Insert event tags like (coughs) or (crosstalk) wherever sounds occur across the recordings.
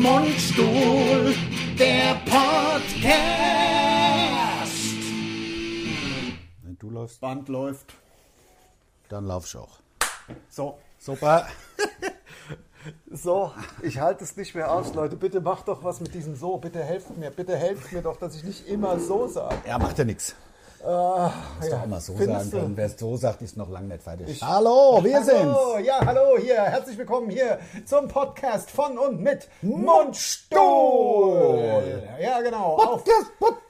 Mundstuhl, der Podcast. Wenn du läufst, Band läuft. dann laufst du auch. So, Super. (laughs) so, ich halte es nicht mehr aus, Leute. Bitte macht doch was mit diesem So. Bitte helft mir. Bitte helft mir doch, dass ich nicht immer so sage. Ja, macht ja nichts. Ah, Muss doch auch mal so sagen können. Wer es so sagt, ist noch lange nicht fertig. Hallo, wir Hallo, sind's. ja, hallo, hier, herzlich willkommen hier zum Podcast von und mit Mundstuhl. Ja, genau, auf, Podcast, Podcast.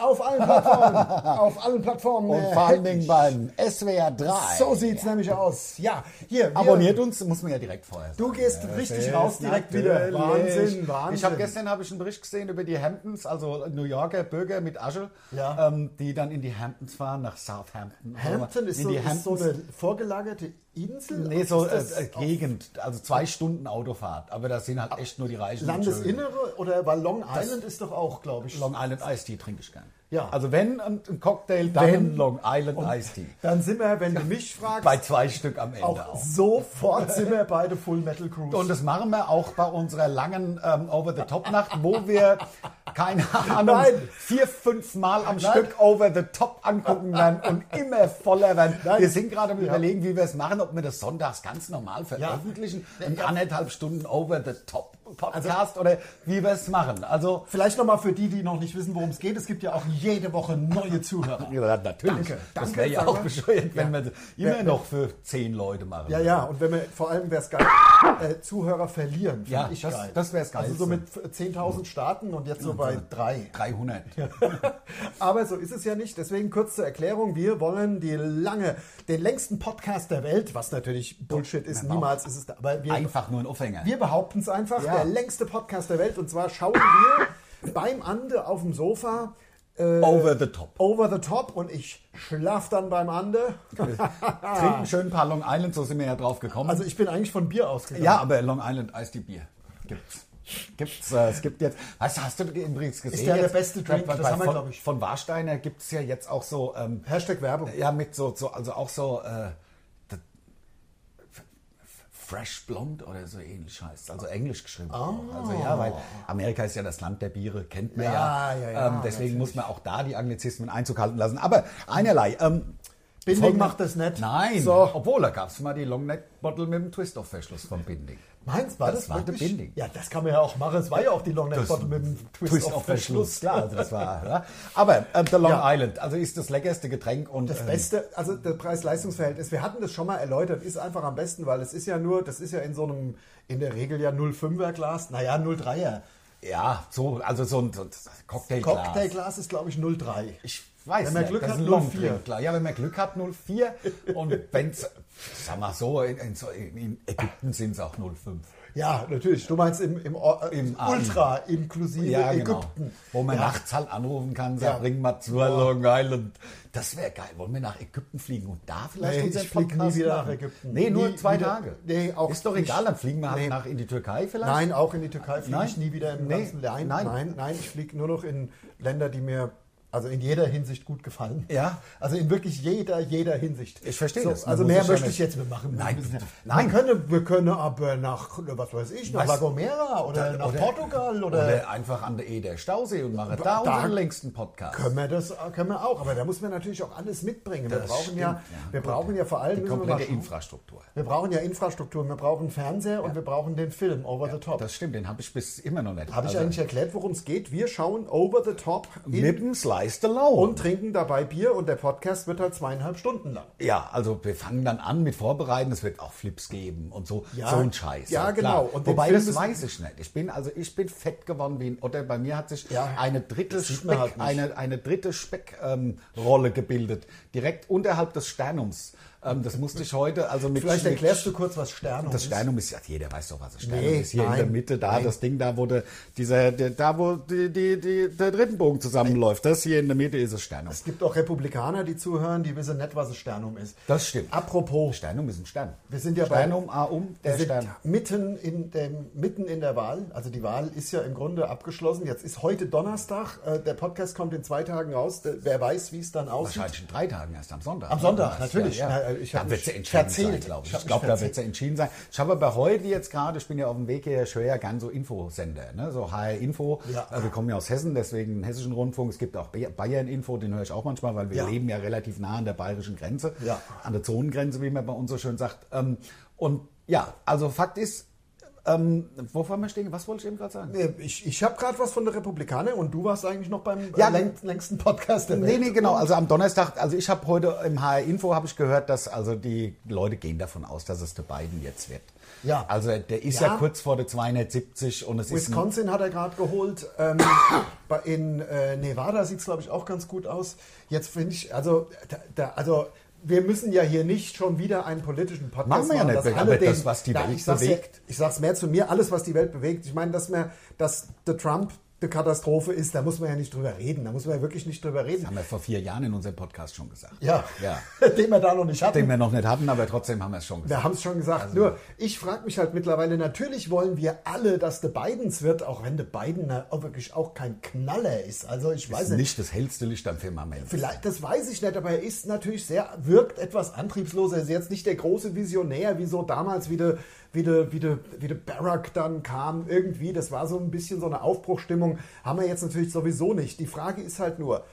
Auf allen Plattformen, (laughs) auf allen Plattformen. Und äh, vor allen Dingen beim SWR 3. So sieht's nämlich aus. Ja, hier, Abonniert uns, muss man ja direkt vorher sagen. Du gehst Ja, richtig das raus direkt wieder. Wahnsinn, Wahnsinn. Ich habe gestern habe ich einen Bericht gesehen über die Hamptons, also New Yorker Bürger mit Asche, Ja. ähm, die dann in die Hamptons fahren, nach Southampton. Hampton ist in so, die ist so Hamptons. eine vorgelagerte Insel? Nee, so das äh, äh, Gegend, also zwei Stunden Autofahrt. Aber das sind halt echt nur die Reichen. Landesinnere oder weil Long Island ist doch auch, glaube ich. Long Island Iced Tea trinke ich gern. Ja. Also wenn ein, ein Cocktail, dann Wenn- ein Long Island Iced Tea. Dann sind wir, wenn du mich (laughs) fragst, Bei zwei Stück am Ende auch, auch. sofort (laughs) sind wir beide Full Metal Cruise. Und das machen wir auch bei unserer langen ähm, Over-the-Top-Nacht, wo wir, (laughs) keine Ahnung, Nein. vier, fünf Mal am Stück Over-the-Top angucken werden und immer voller werden. Nein. Wir sind gerade am Ja. überlegen, wie wir es machen, ob wir das sonntags ganz normal veröffentlichen, einen anderthalb Stunden Over-the-Top-Podcast oder wie wir es machen. Also, Vielleicht nochmal für die, die noch nicht wissen, worum es geht. Es gibt ja auch jede Woche neue Zuhörer. (laughs) ja, natürlich. Danke, das wäre ja auch bescheuert, wenn Ja. wir immer Wer- noch für zehn Leute machen. Ja, ja, und wenn wir, vor allem wäre es geil, äh, Zuhörer verlieren, Ja, ich das- geil. das wär's Also so Geilste. mit 10.000 starten und jetzt so bei drei. 300. (laughs) Aber so ist es ja nicht. Deswegen kurz zur Erklärung. Wir wollen die lange, den längsten Podcast der Welt, was natürlich Bullshit ist, niemals ist es da. Aber wir, Einfach nur ein Aufhänger. wir behaupten es einfach, Ja. Der längste Podcast der Welt. Und zwar schauen wir (laughs) beim Ande auf dem Sofa äh, Over the top. over the top und ich schlaf dann beim Ande. (laughs) Trinken schön ein paar Long Island, so sind wir ja drauf gekommen. Also ich bin eigentlich von Bier ausgegangen. ja, aber Long Island Ice Tea Bier gibt's. Gibt's, äh, es gibt jetzt, weißt du, hast du übrigens gesehen? Ist ja der beste Drink, bei- das haben wir, von, glaub ich. Von Warsteiner gibt's ja jetzt auch so, ähm, Hashtag Werbung. ja, mit so, so, also auch so, äh, Fresh Blonde oder so ähnlich heißt Also englisch geschrieben. auch. Also ja, weil Amerika ist ja das Land der Biere, kennt man ja. Ja, ja, ja, ähm, deswegen natürlich. muss man auch da die Anglizismen Einzug halten lassen. Aber einerlei. Ähm, Binding macht das nicht. Nein, So. obwohl da gab es mal die Longneck Bottle mit dem Twist-Off-Verschluss von Binding. Meins war das, Das war der? Binding. Ja, das kann man ja auch machen. Es war ja auch die Long Neck Bottle mit dem Twist, auf Verschluss. klar, das war. Ja. Aber äh, der Long Ja. Island, also ist das leckerste Getränk und Das ähm, Beste, also das Preis-Leistungs-Verhältnis, wir hatten das schon mal erläutert, ist einfach am besten, weil es ist ja nur, das ist ja in so einem, in der Regel ja 0,5er Glas, naja, 0,3er. ja, so, also so ein, so ein Cocktailglas. Cocktailglas ist, glaube ich, 0,3. Ich weiß Wenn man nicht, Glück das hat, ist ein 04. Longdrink, klar. Ja, wenn man Glück hat, 04. und wenn's, sag mal so, in, in, so, in Ägypten sind es auch 05. Ja, natürlich. Du meinst im, im, Im Ultra inklusive Ja, genau. Ägypten. Wo man ja. nachts halt anrufen kann, sagt, Ja. bring mal zur Long Island. Das wäre geil. Wollen wir nach Ägypten fliegen und da vielleicht Nee, unseren ich flieg nie Podcast wieder nach Ägypten. Nee, nur Nie zwei wieder. Tage. Nee, auch Ist doch nicht. egal, dann fliegen wir halt Nee. nach in die Türkei vielleicht. Nein, auch in die Türkei fliege ich nie wieder im Nee, ganzen Nein, nein. nein, nein, ich fliege nur noch in Länder, die mir also in jeder Hinsicht gut gefallen. Ja. Also in wirklich jeder, jeder Hinsicht. Ich verstehe so, das. Also mehr ja möchte ich jetzt nicht machen. Nein, Wir müssen- nein. Wir können, wir können aber nach, was weiß ich, nach? La Gomera oder, nach Portugal oder, Oder einfach an der Eder Stausee und machen da, Da- unseren längsten Podcast. können wir das können wir auch. Aber da muss man natürlich auch alles mitbringen. Wir brauchen stimmt, ja, ja. wir brauchen ja vor allem Die wir komplette schauen. Infrastruktur. Wir brauchen ja Infrastruktur, wir brauchen Fernseher und wir brauchen den Film Over the Top. Das stimmt, den habe ich bis immer noch nicht. Habe ich Also, eigentlich erklärt, worum es geht? Wir schauen Over the Top mit dem Slice Alone. und trinken dabei Bier und der Podcast wird halt zweieinhalb Stunden lang. Ja, also wir fangen dann an mit Vorbereiten, es wird auch Flips geben und so, Ja, so ein Scheiß. ja, klar. genau. Und Wobei, das weiß ich nicht. Ich bin, also ich bin fett geworden wie ein Otter. Bei mir hat sich Ja, eine dritte Speck, halt eine, eine dritte Speckrolle ähm, gebildet. Direkt unterhalb des Sternums. Ähm, das musste ich heute, also mit Vielleicht erklärst du kurz, was Sternum das ist. Sternum ist ja, jeder weiß doch, was das Sternum Nee, ist. Hier in nein, der Mitte, da, nein. das Ding da, wo der, dieser, der, da, wo die, die, die, der Rittenbogen zusammenläuft. Das hier in der Mitte ist das Sternum. Es gibt auch Republikaner, die zuhören, die wissen nicht, was ein Sternum ist. Das stimmt. Apropos, Sternum ist ein Stern. Wir sind ja bei- Sternum, A um, der Stern. mitten in, dem, mitten in der Wahl. Also die Wahl ist ja im Grunde abgeschlossen. Jetzt ist heute Donnerstag. Äh, Der Podcast kommt in zwei Tagen raus. Der- Wer weiß, wie es dann aussieht. Wahrscheinlich in drei Tagen erst am Sonntag. Am Sonntag, natürlich. Ja, ja. Ich Da wird sie entschieden sein, verzählt. glaube ich. Ich mich glaube, da wird sie entschieden sein. Ich habe aber heute jetzt gerade, ich bin ja auf dem Weg hier, ich höre ja gern so Infosender, ne? so HR Info. Ja. Äh, Wir kommen ja aus Hessen, deswegen den hessischen Rundfunk. Es gibt auch Bayern Info, den höre ich auch manchmal, weil wir Ja. leben ja relativ nah an der bayerischen Grenze, Ja. an der Zonengrenze, wie man bei uns so schön sagt. Ähm, Und ja, also Fakt ist, ähm, wo waren wir stehen? Was wollte ich eben gerade sagen? Nee, Ich, ich habe gerade was von der Republikaner und du warst eigentlich noch beim Ja, äh, läng längsten Podcast der Nee, Welt. nee, genau. Also am Donnerstag, also ich habe heute im HR Info habe ich gehört, dass also die Leute gehen davon aus, dass es der Biden jetzt wird. Ja. Also der ist ja, Ja. kurz vor der 270 und es ist Wisconsin hat er gerade geholt. Ähm, (coughs) in äh, Nevada sieht es, glaube ich, auch ganz gut aus. Jetzt finde ich, also, da, da, also wir müssen ja hier nicht schon wieder einen politischen Podcast Machen wir ja nicht, alle das, was die Ja, Welt ich sag's bewegt. Ja, ich sage es mehr zu mir, alles, was die Welt bewegt. Ich meine, dass, mir, dass der Trump eine Katastrophe ist, da muss man ja nicht drüber reden. Da muss man ja wirklich nicht drüber reden. haben wir vor vier Jahren in unserem Podcast schon gesagt. Ja, ja. (laughs) den wir da noch nicht hatten. Den wir noch nicht hatten, aber trotzdem haben wir es schon gesagt. Wir haben es schon gesagt. Also Nur, ich frage mich halt mittlerweile, natürlich wollen wir alle, dass der Bidens wird, auch wenn der Biden auch wirklich auch kein Knaller ist. Also ich Das weiß ist nicht. nicht das hellste Licht am Firmament. Vielleicht, das weiß ich nicht, aber er ist natürlich sehr, wirkt etwas antriebslos. Er ist jetzt nicht der große Visionär, wie so damals, wie der, wie der, wie der, wie der Barack dann kam. Irgendwie, das war so ein bisschen so eine Aufbruchstimmung. Haben wir jetzt natürlich sowieso nicht. Die Frage ist halt nur,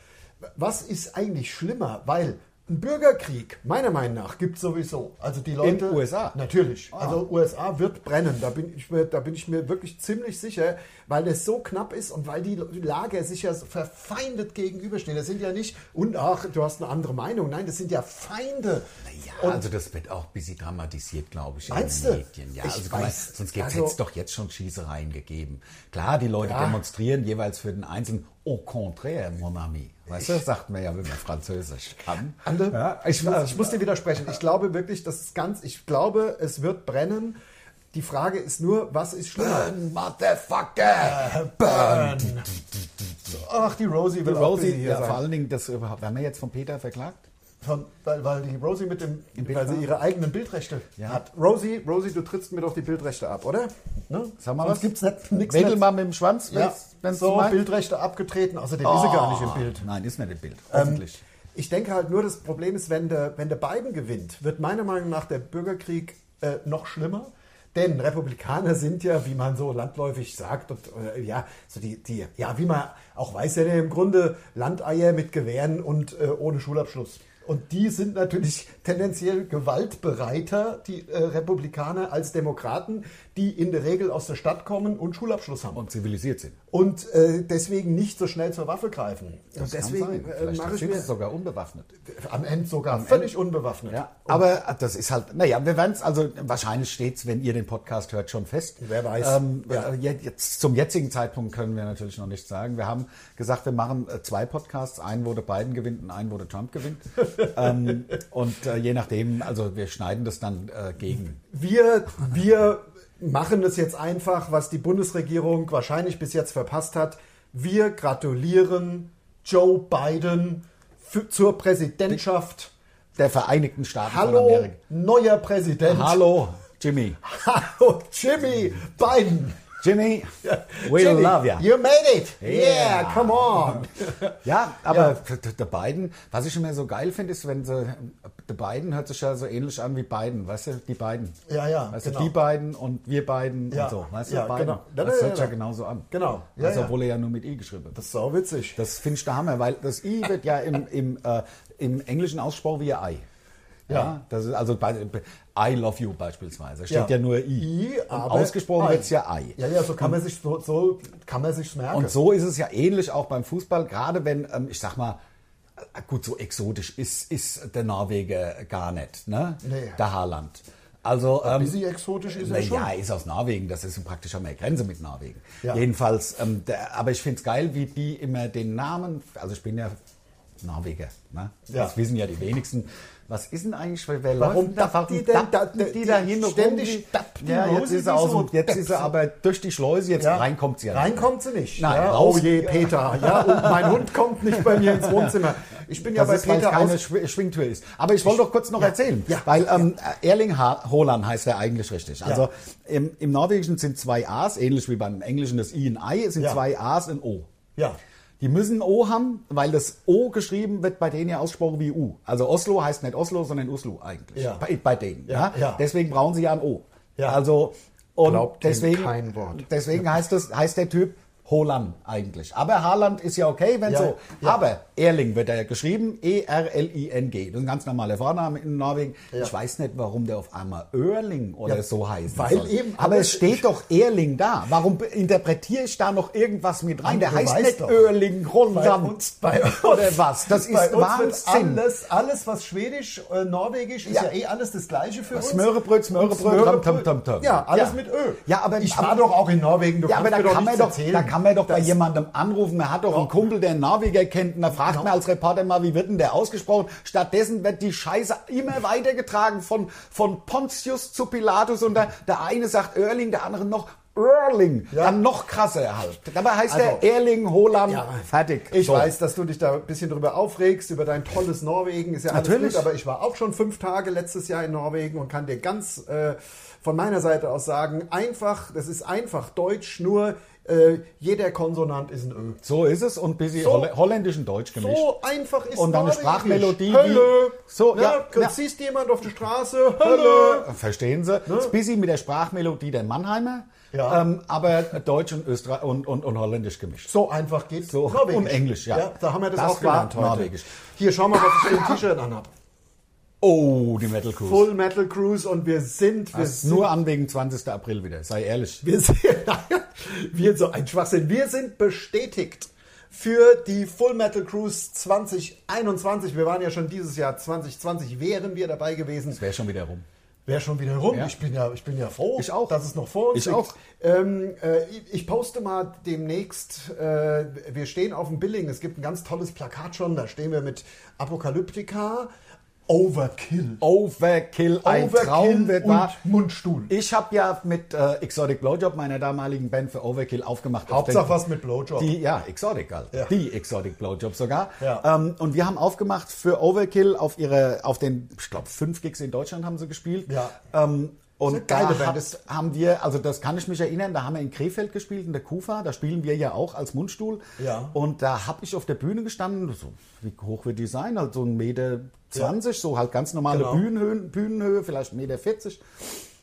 was ist eigentlich schlimmer? Weil ein Bürgerkrieg, meiner Meinung nach, gibt es sowieso. Also die Leute. USA? Natürlich. Ah. Also USA wird brennen. Da bin, ich mir, da bin ich mir wirklich ziemlich sicher, weil es so knapp ist und weil die Lager sich ja so verfeindet gegenüberstehen. Das sind ja nicht, und ach, du hast eine andere Meinung. Nein, das sind ja Feinde. Ja, also das wird auch ein bisschen dramatisiert, glaube ich, in den Medien. Ja, Ich also guck mal, weiß. sonst hätte Also- es doch jetzt schon Schießereien gegeben. Klar, die Leute Ja. demonstrieren jeweils für den Einzelnen. Au contraire, mon ami. Weißt du, sagt man ja, wenn man Französisch kann. Ande, ja, ich, muss, ich muss dir widersprechen. Ich glaube wirklich, das ist ganz, ich glaube, es wird brennen. Die Frage ist nur, was ist schlimmer? Burn, Motherfucker! Burn! Ach, die Rosie will auch Rosie, hier ja, sein. vor allen Dingen, das überhaupt, werden wir jetzt von Peter verklagt? Von, weil, weil die Rosie mit dem, weil sie ihre eigenen Bildrechte Ja. hat. Rosie, Rosie, du trittst mir doch die Bildrechte ab, oder? Ne? Sag mal Sonst was. gibt's nicht, nix Wedel mal mit dem Schwanz, Ja, wenn's so, du meinst. Bildrechte abgetreten. Außerdem ist sie gar nicht im Bild. Nein, ist nicht im Bild. Ähm, Hoffentlich. ich denke halt nur, das Problem ist, wenn der, wenn der Biden gewinnt, wird meiner Meinung nach der Bürgerkrieg äh, noch schlimmer. Denn Republikaner sind ja, wie man so landläufig sagt, und, äh, ja, so die, die, ja, wie man auch weiß, ja im Grunde Landeier mit Gewehren und äh, ohne Schulabschluss. Und die sind natürlich (laughs) tendenziell gewaltbereiter, die äh, Republikaner, als Demokraten, die in der Regel aus der Stadt kommen und Schulabschluss haben. Und zivilisiert sind. Und äh, deswegen nicht so schnell zur Waffe greifen. Das und kann deswegen sein. äh, Vielleicht mache ich sind mir sie sogar unbewaffnet. am Ende sogar völlig unbewaffnet. Ja, aber das ist halt, naja, wir werden es, also wahrscheinlich steht es, wenn ihr den Podcast hört, schon fest. Wer weiß. Ähm, Ja. äh, jetzt, jetzt, zum jetzigen Zeitpunkt können wir natürlich noch nichts sagen. Wir haben gesagt, wir machen äh, zwei Podcasts, einen, wo der Biden gewinnt und einen, wo der Trump gewinnt. (laughs) ähm, und äh, je nachdem, also wir schneiden das dann äh, gegen. Wir, wir machen es jetzt einfach, was die Bundesregierung wahrscheinlich bis jetzt verpasst hat. Wir gratulieren Joe Biden für, zur Präsidentschaft. Der Vereinigten Staaten von Hallo, Amerika. neuer Präsident. Hallo, Jimmy. (laughs) Hallo, Jimmy Biden. Jimmy, (laughs) we Jimmy, love you. You made it. Yeah, Yeah. come on. (laughs) Ja, aber Ja. der Biden, was ich immer so geil finde, ist, wenn sie, der Biden hört sich ja so ähnlich an wie Biden, weißt du, die beiden. Ja, ja, Weißt genau. du, die beiden und wir beiden Ja, und so, weißt du, ja, Biden. genau. Das hört sich ja ja. genauso an. Genau, ja, also, obwohl er ja nur mit I geschrieben wird. Das ist sau witzig. Das finde ich der Hammer, weil das I wird ja im, im, äh, im englischen Aussprache wie ein I. Ja. das ist also bei, I love you beispielsweise. Steht ja, Ja. nur I. I, aber ausgesprochen wird es ja I. Ja, ja, so kann man sich so, so kann man sich merken. Und so ist es ja ähnlich auch beim Fußball, gerade wenn, ähm, ich sag mal, äh, gut, so exotisch ist, ist der Norweger gar nicht, ne? Nee. Der Haaland. Also, ähm, bisschen exotisch ist er schon. Ja, er ist aus Norwegen, das ist praktisch an der Grenze mit Norwegen. Ja. Jedenfalls, ähm, der, aber ich finde es geil, wie die immer den Namen, also ich bin ja Norweger, ne? Ja. das wissen ja die wenigsten. Was ist denn eigentlich, wer Warum läuft da, dappt die denn da- die die- da hin und ständig rum? die ja, jetzt ist sie aus so dem, jetzt ist sie aber durch die Schleuse, jetzt rein kommt sie ja Rein nicht. kommt sie nicht. Nein, ja, raus- oh je, Peter. Ja, und mein (laughs) Hund kommt nicht bei mir ins Wohnzimmer. Ich bin ja Das bei ist, Peter keine. Schw Schwingtür ist. Aber ich wollte doch kurz noch ja, erzählen, ja, weil ähm, Erling ha Haaland heißt er eigentlich richtig. Also im, im Norwegischen sind zwei A's, ähnlich wie beim Englischen das I und I, sind Ja. zwei A's und O. Ja. Die müssen O haben, weil das O geschrieben wird bei denen ja ausgesprochen wie U. Also Oslo heißt nicht Oslo, sondern Uslu eigentlich. Ja. Bei, bei denen. Ja, Ja, ja. Deswegen brauchen sie ja ein O. Ja. Also und Glaubt deswegen, kein Wort. deswegen heißt, das, heißt der Typ Holland eigentlich. Aber Haaland ist ja okay, wenn Ja, so. ja. Aber Erling wird er geschrieben, E E-R-L-I-N-G. Das ist ein ganz normaler Vorname in Norwegen. Ja. Ich weiß nicht, warum der auf einmal Erling oder Ja, so heißt. weil eben Aber es steht doch Erling da. Warum interpretiere ich da noch irgendwas mit rein? Der heißt nicht doch. Erling uns, bei uns, oder was. Das ist Wahnsinn. Alles, alles, was Schwedisch, äh, Norwegisch, ist Ja. ja. eh alles das Gleiche für uns. Smörebröt, Smörebröt, ram, tam, tam, tam. Ja, alles Ja. mit Ö. Ja, aber- ich war doch auch in Norwegen. Du Ja, aber da kann, man doch, erzählen. da kann man doch bei jemandem anrufen. Man hat doch einen Kumpel, der einen Norweger kennt. Und da fragt Genau. man als Reporter mal, wie wird denn der ausgesprochen? Stattdessen wird die Scheiße immer weitergetragen von, von Pontius zu Pilatus. Und der, der eine sagt Erling, der andere noch Erling. Ja. Dann noch krasser halt. Dabei heißt Also- der Erling Haaland. Ja, Fertig. Ich So. weiß, dass du dich da ein bisschen drüber aufregst, über dein tolles Norwegen, ist ja alles Natürlich. gut, aber ich war auch schon fünf Tage letztes Jahr in Norwegen und kann dir ganz äh, von meiner Seite aus sagen, einfach, das ist einfach Deutsch, nur äh, jeder Konsonant ist ein Ö. So ist es und bisschen So- Holl Holländisch und Deutsch gemischt. So einfach ist Und dann eine. Sprachmelodie, Hallo. die- so, ja, ja, du ja. siehst jemand auf der Straße. Hallo. Verstehen Sie? Das ist busy mit der Sprachmelodie der Mannheimer, Ja. ähm, aber Deutsch und Österreich und, und, und Holländisch gemischt. So einfach geht So, Norwegisch. und Englisch, ja. Da haben wir das, Das auch gelernt heute. Norwegisch. Hier, schau mal, was ich für ein T-Shirt anhab. Oh, die Metal Cruise. Full Metal Cruise und wir sind, wir sind nur an wegen 20. April wieder, sei ehrlich. Wir sind, (laughs) wir so ein Schwachsinn. Wir sind bestätigt für die Full Metal Cruise 2021. Wir waren ja schon dieses Jahr 2020, wären wir dabei gewesen. Das wäre schon wieder rum. Wäre schon wieder rum. Ja. Ich, bin ja, ich bin ja froh, Ich auch. dass es noch vor uns Ich liegt. auch. Ähm, äh, ich- ich poste mal demnächst, äh, wir stehen auf dem Billing, es gibt ein ganz tolles Plakat schon, da stehen wir mit Apokalyptika, Overkill. Overkill, ein Traum wird und wahr. Mundstuhl. Ich habe ja mit äh, Exotic Blowjob, meiner damaligen Band für Overkill, aufgemacht. auf Hauptsache den- was mit Blowjob. Die, ja, Exotic halt. Ja. Die Exotic Blowjob sogar. Ja. Ähm, und wir haben aufgemacht für Overkill auf ihre, auf den, ich glaube, fünf Gigs in Deutschland haben sie gespielt. Ja. Ähm, und geile da Band. hat, haben wir, also das kann ich mich erinnern, da haben wir in Krefeld gespielt, in der Kufa, da spielen wir ja auch als Mundstuhl. Ja. Und da habe ich auf der Bühne gestanden, so, wie hoch wird die sein? Halt so ein Meter zwanzig, so halt ganz normale Genau. Bühnenhöhe, Bühnenhöhe, vielleicht ein Meter vierzig.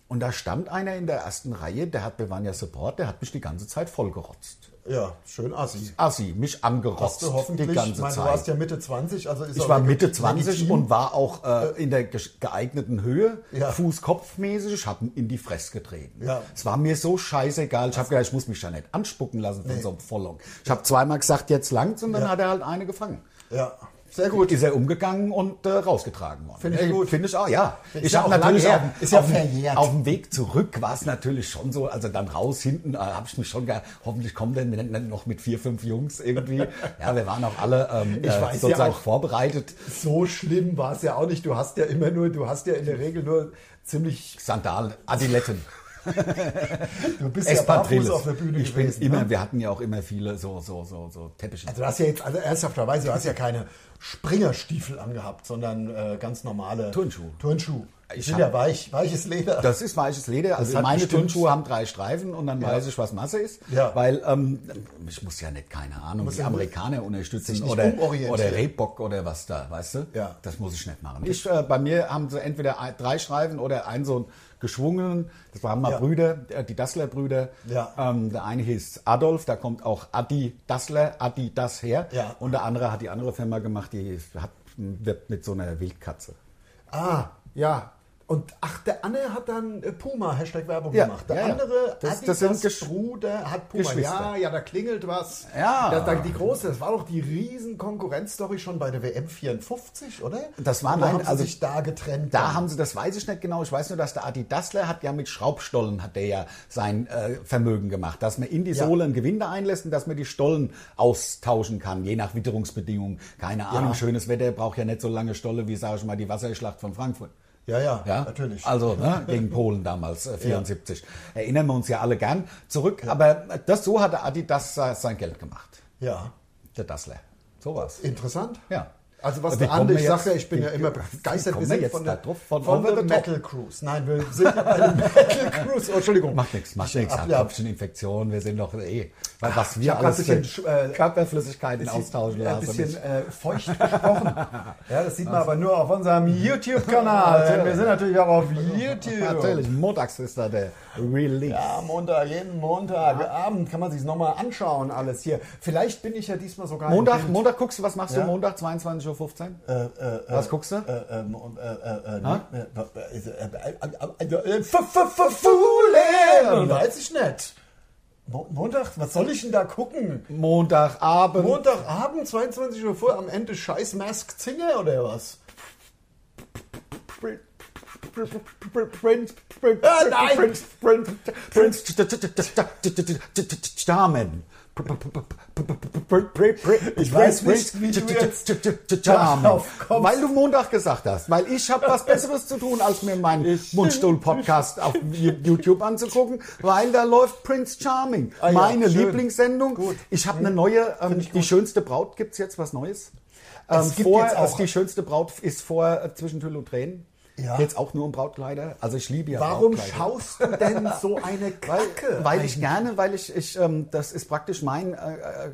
Und da stand einer in der ersten Reihe, der hat, wir waren ja Support, der hat mich die ganze Zeit vollgerotzt. Ja, schön assi. Assi, mich angerotzt Hast du hoffentlich, die ganze ich meine, Zeit. du warst ja Mitte 20, also ist ich war Mitte 20 legitim. und war auch äh, in der ge- geeigneten Höhe, Ja. Fuß-Kopf-mäßig. Ich habe ihn in die Fresse getreten. Ja. Es war mir so scheißegal. Ich habe gedacht, ich muss mich da nicht anspucken lassen von so einem Vollong. Ich habe zweimal gesagt, jetzt langt's und dann Ja. hat er halt eine gefangen. Ja, sehr gut. Ist er umgegangen und äh, rausgetragen worden. Finde ich gut. Finde ich auch, ja. Ist ich ja auch natürlich auf. Ist ja auf, dem- verjährt. auf dem Weg zurück war es natürlich schon so, also dann raus hinten äh, habe ich mich schon gedacht, hoffentlich kommen denn dann noch mit vier, fünf Jungs irgendwie. (laughs) ja, wir waren auch alle ähm, Ich äh, weiß ja sozusagen auch. vorbereitet. So schlimm war es ja auch nicht. Du hast ja immer nur, du hast ja in der Regel nur ziemlich, Sandalen, Adiletten, (laughs) du bist ja barfuß auf der Bühne ich bin gewesen. immer, ne? wir hatten ja auch immer viele so, so, so, so Teppiche. Also du hast ja jetzt, also ernsthafterweise, du hast ja keine Springerstiefel angehabt, sondern äh, ganz normale Turnschuhe. Turnschuhe. Ich sind ja weich, weiches Leder. Das ist weiches Leder. Also meine Turnschuhe haben drei Streifen und dann weiß ich, was Masse ist. Ja. Weil ähm, ich muss ja nicht, keine Ahnung, die ja Amerikaner unterstützen oder, oder Reebok oder was da, weißt du? Ja. Das muss ich nicht machen. Ich, äh, bei mir haben sie entweder ein, drei Streifen oder einen so einen geschwungenen. Das waren mal Ja. Brüder, äh, die Dassler-Brüder. Ja. Ähm, der eine hieß Adolf, da kommt auch Adi Dassler, Adi das her. Ja. Und der andere hat die andere Firma gemacht, die hat, wirbt mit so einer Wildkatze. Ah, ja. Und ach, der Anne hat dann äh, Puma Hashtag Werbung Ja, gemacht. Der ja, ja. andere Das- Adidas das sind Bruder hat Puma. Ja, ja, da klingelt was. Ja. Da, da, die große, das war doch die riesen Konkurrenzstory schon bei der WM 54, oder? Das war- nein, haben sie also- sich da getrennt. Da dann? haben sie, das weiß ich nicht genau, ich weiß nur, dass der Adi Dassler hat ja mit Schraubstollen hat der ja sein äh, Vermögen gemacht, dass man in die Ja. Sohle einen Gewinde einlässt und dass man die Stollen austauschen kann, je nach Witterungsbedingungen. Keine Ahnung, schönes Wetter braucht ja nicht so lange Stolle wie, sage ich mal, die Wasserschlacht von Frankfurt. Ja, ja, Ja, natürlich. Also ne, (laughs) gegen Polen damals, äh, 74. Erinnern wir uns ja alle gern zurück. Aber das so hat der Adi das äh, sein Geld gemacht. ja, Der Dassler. So war's. interessant. Ja. Also was der kommen Ande, wir ich sag jetzt- ja, ich bin ja immer begeistert. Wir sind jetzt von der, drauf? Von von der? Metal Cruise. Nein, wir sind bei der Metal (laughs) Cruise. Oh, Entschuldigung. Macht nichts, macht nichts. Ab- Hab ja. Kopfcheninfektion, wir sind doch eh. Weil was ich wir alles ein bisschen, äh, Körperflüssigkeiten austauschen Ein lassen. bisschen äh, feucht gesprochen. (laughs) Ja, das sieht man aber nur auf unserem (laughs) YouTube-Kanal. Wir sind natürlich auch auf YouTube. Natürlich, montags ist da der Release. Ja, Montag, jeden Montagabend kann man sich nochmal anschauen, alles hier. Vielleicht bin ich ja diesmal sogar Montag. Montag guckst du, was machst Ja. du Montag, 22.15 Uhr? Äh, äh, Was guckst du? Äh, ähm, äh, äh, äh, Ha? äh, äh, äh, äh, äh, F- F- F- Fuhlen! Weiß ich nicht. Mo- Montag, was soll ich denn da gucken? Montagabend. Montagabend, 22 Uhr vor, am Ende scheiß Masked Singer oder was? Prince, Prince, Ah, nein! Prince, Prince, Prince, Charmin. Ich weiß nicht, wie du jetzt Charmin. darauf kommst. Weil du Montag gesagt hast. Weil ich habe was Besseres zu tun, als mir meinen Mundstuhl-Podcast auf YouTube anzugucken, weil da läuft Prince Charming. Ah ja, Meine schön. Lieblingssendung. Gut. Ich habe eine neue, ähm, die gut. schönste Braut. Gibt's jetzt was Neues? Ähm, Es gibt vor, jetzt auch- die schönste Braut ist vor äh, zwischen Tüll und Tränen. Ja. Geht's auch nur um Brautkleider? Also ich liebe ja Warum Brautkleider. schaust du denn so eine (laughs) Kacke? Weil ich gerne, weil ich, ich ähm, das ist praktisch mein äh, äh,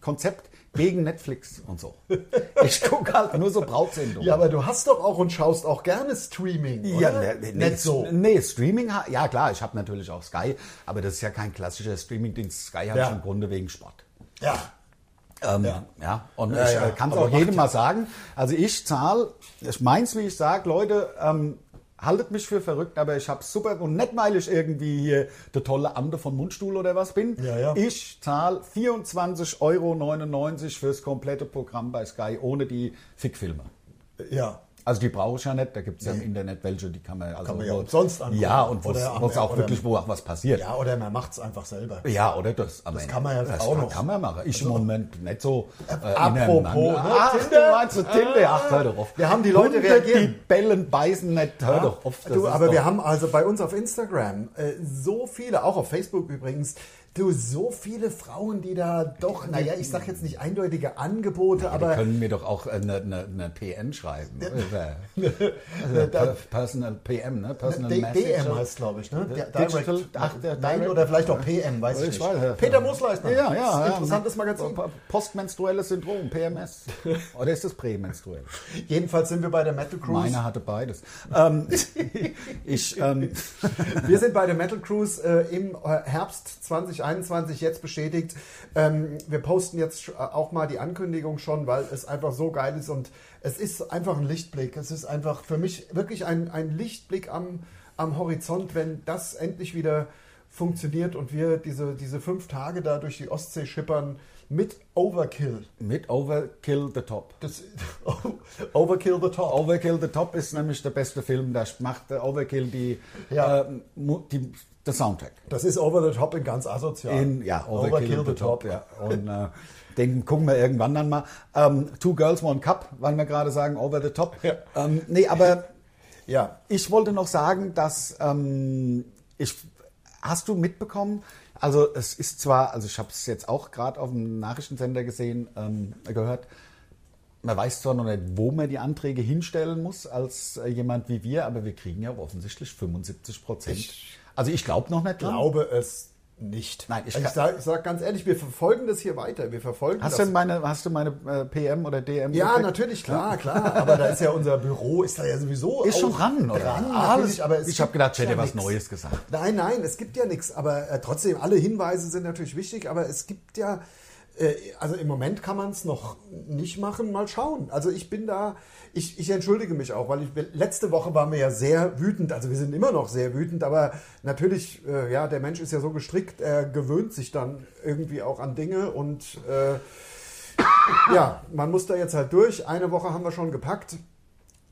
Konzept gegen Netflix und so. (laughs) Ich gucke halt nur so Brautsendungen. Ja, aber du hast doch auch und schaust auch gerne Streaming, Ja, oder? ne, ne, Nicht so. Nee, Streaming, ja klar, ich habe natürlich auch Sky, aber das ist ja kein klassischer Streaming-Dienst. Sky habe Ja. ich im Grunde wegen Sport. Ja. Ähm, Ja. ja. und Ja, ich ja. äh, kann es auch jedem mal sagen. Also ich zahle, ich meins, wie ich sage, Leute, ähm, haltet mich für verrückt, aber ich habe super und nicht, weil ich irgendwie hier der tolle Ande von Mundstuhl oder was bin. Ja, ja. Ich zahle 24,99 Euro fürs komplette Programm bei Sky ohne die Fickfilme. Ja. Also die brauche ich ja nicht, da gibt es ja im Internet welche, die kann man also Kann man ja wo- umsonst angucken. Ja, und wo es auch wirklich, wo auch was passiert. Ja, oder man macht es einfach selber. Ja, oder das. am Das Ende. kann man ja das auch kann, noch. kann man machen. Ich im Moment nicht so. Äh, apropos, ineinander. ne, Ach, Tinder? du meinst du Tinder? Ach, hör doch auf. Wir haben die Leute Hunde, reagieren. Die bellen, beißen nicht. Hör doch auf. Du, aber doch- wir haben also bei uns auf Instagram äh, so viele, auch auf Facebook übrigens, du, so viele Frauen, die da doch, naja, ich sag jetzt nicht eindeutige Angebote, Die aber können mir doch auch eine, eine, eine PN schreiben. (laughs) Also per- Personal PM, ne? Personal D- Message. DM heißt glaube ich, ne? Der Digital- ach, Nein, Direct- oder vielleicht auch PM, weiß ich Ich nicht. weiß, ja. Peter Moosleisner. Ja, Das ja, ja. Interessantes Magazin. Postmenstruelles Syndrom, PMS. (laughs) Oder ist das prämenstruell? Jedenfalls sind wir bei der Metal Cruise. Meiner hatte beides. ähm, (laughs) ich, ähm, Wir sind bei der Metal Cruise äh, im äh, Herbst 2021 jetzt bestätigt. Ähm, wir posten jetzt äh, auch mal die Ankündigung schon, weil es einfach so geil ist und es ist einfach ein Lichtblick. Es ist einfach für mich wirklich ein, ein Lichtblick am, am Horizont, wenn das endlich wieder funktioniert und wir diese, diese fünf Tage da durch die Ostsee schippern mit Overkill. mit Overkill the Top. Das, (laughs) Overkill the Top. Overkill the Top ist nämlich der beste Film, da macht der Overkill die, Ja. äh, die, der Soundtrack. Das ist Over the Top in ganz asozial. In, ja, Overkill, the, Top. Ja. Und äh, den gucken wir irgendwann dann mal. Ähm, Two Girls, One Cup, weil wir gerade sagen, Over the Top. Ja. Ähm, nee, aber (laughs) Ja. ich wollte noch sagen, dass ähm, ich hast du mitbekommen, also es ist zwar, also ich habe es jetzt auch gerade auf dem Nachrichtensender gesehen, ähm, gehört, man weiß zwar noch nicht, wo man die Anträge hinstellen muss als äh, jemand wie wir, aber wir kriegen ja offensichtlich 75 Prozent. Ich Also ich glaube noch nicht dran. glaube es nicht. Nein, ich ich, kann- sage sag ganz ehrlich, wir verfolgen das hier weiter. Wir verfolgen Hast das. du meine, hast du meine äh, PM oder DM? ja, gekriegt? natürlich, klar, klar. Aber da ist ja unser Büro, ist da ja sowieso (laughs) Ist schon dran, oder? Dran, Alles- natürlich, aber es ich habe gedacht, ich hätte ja was nix. Neues gesagt. Nein, nein, es gibt ja nichts. Aber äh, trotzdem, alle Hinweise sind natürlich wichtig. Aber es gibt ja, also im Moment kann man es noch nicht machen. Mal schauen. Also ich bin da, ich, ich entschuldige mich auch, weil ich letzte Woche waren wir ja sehr wütend. Also wir sind immer noch sehr wütend. Aber natürlich, äh, ja, der Mensch ist ja so gestrickt, er gewöhnt sich dann irgendwie auch an Dinge und äh, ja, man muss da jetzt halt durch. Eine Woche haben wir schon gepackt.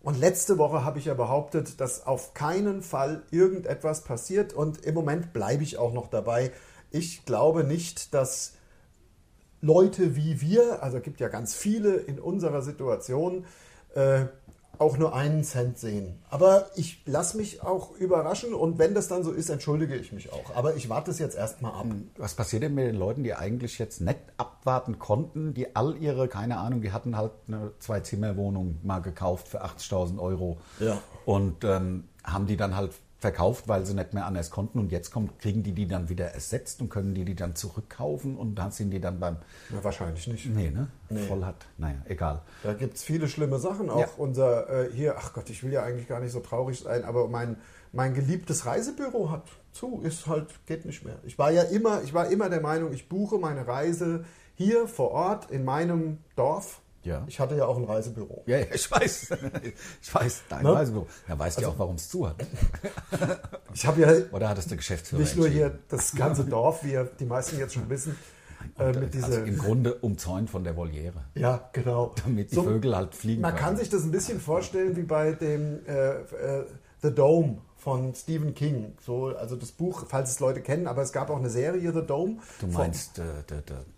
Und letzte Woche habe ich ja behauptet, dass auf keinen Fall irgendetwas passiert. Und im Moment bleibe ich auch noch dabei. Ich glaube nicht, dass Leute wie wir, also es gibt ja ganz viele in unserer Situation, äh, auch nur einen Cent sehen. Aber ich lasse mich auch überraschen und wenn das dann so ist, entschuldige ich mich auch. Aber ich warte es jetzt erstmal ab. Was passiert denn mit den Leuten, die eigentlich jetzt nicht abwarten konnten, die all ihre, keine Ahnung, die hatten halt eine Zwei-Zimmer-Wohnung mal gekauft für 80.000 Euro Ja. und ähm, haben die dann halt verkauft, weil sie nicht mehr anders konnten und jetzt kommt, kriegen die die dann wieder ersetzt und können die die dann zurückkaufen und dann sind die dann beim, Na, wahrscheinlich nicht. nee, ne, Nee. voll hat, naja, egal. Da gibt es viele schlimme Sachen. Auch Ja. unser äh, hier, ach Gott, ich will ja eigentlich gar nicht so traurig sein, aber mein, mein geliebtes Reisebüro hat zu, ist halt, geht nicht mehr. Ich war ja immer, ich war immer der Meinung, ich buche meine Reise hier vor Ort in meinem Dorf. Ja. Ich hatte ja auch ein Reisebüro. Ja, ja, ich weiß, ich weiß, dein Ne? Reisebüro. Ja, weißt ja auch, warum es zu hat. (laughs) Ich habe ja Oder hattest du Geschäftsführer nicht nur hier das ganze Dorf, wie die meisten jetzt schon wissen, äh, mit dieser. also im Grunde umzäunt von der Voliere, ja, genau. damit die So, Vögel halt fliegen Man können. kann sich das ein bisschen vorstellen wie bei dem äh, äh, The Dome von Stephen King. So, also das Buch, falls es Leute kennen, aber es gab auch eine Serie The Dome. Du von- meinst äh, die,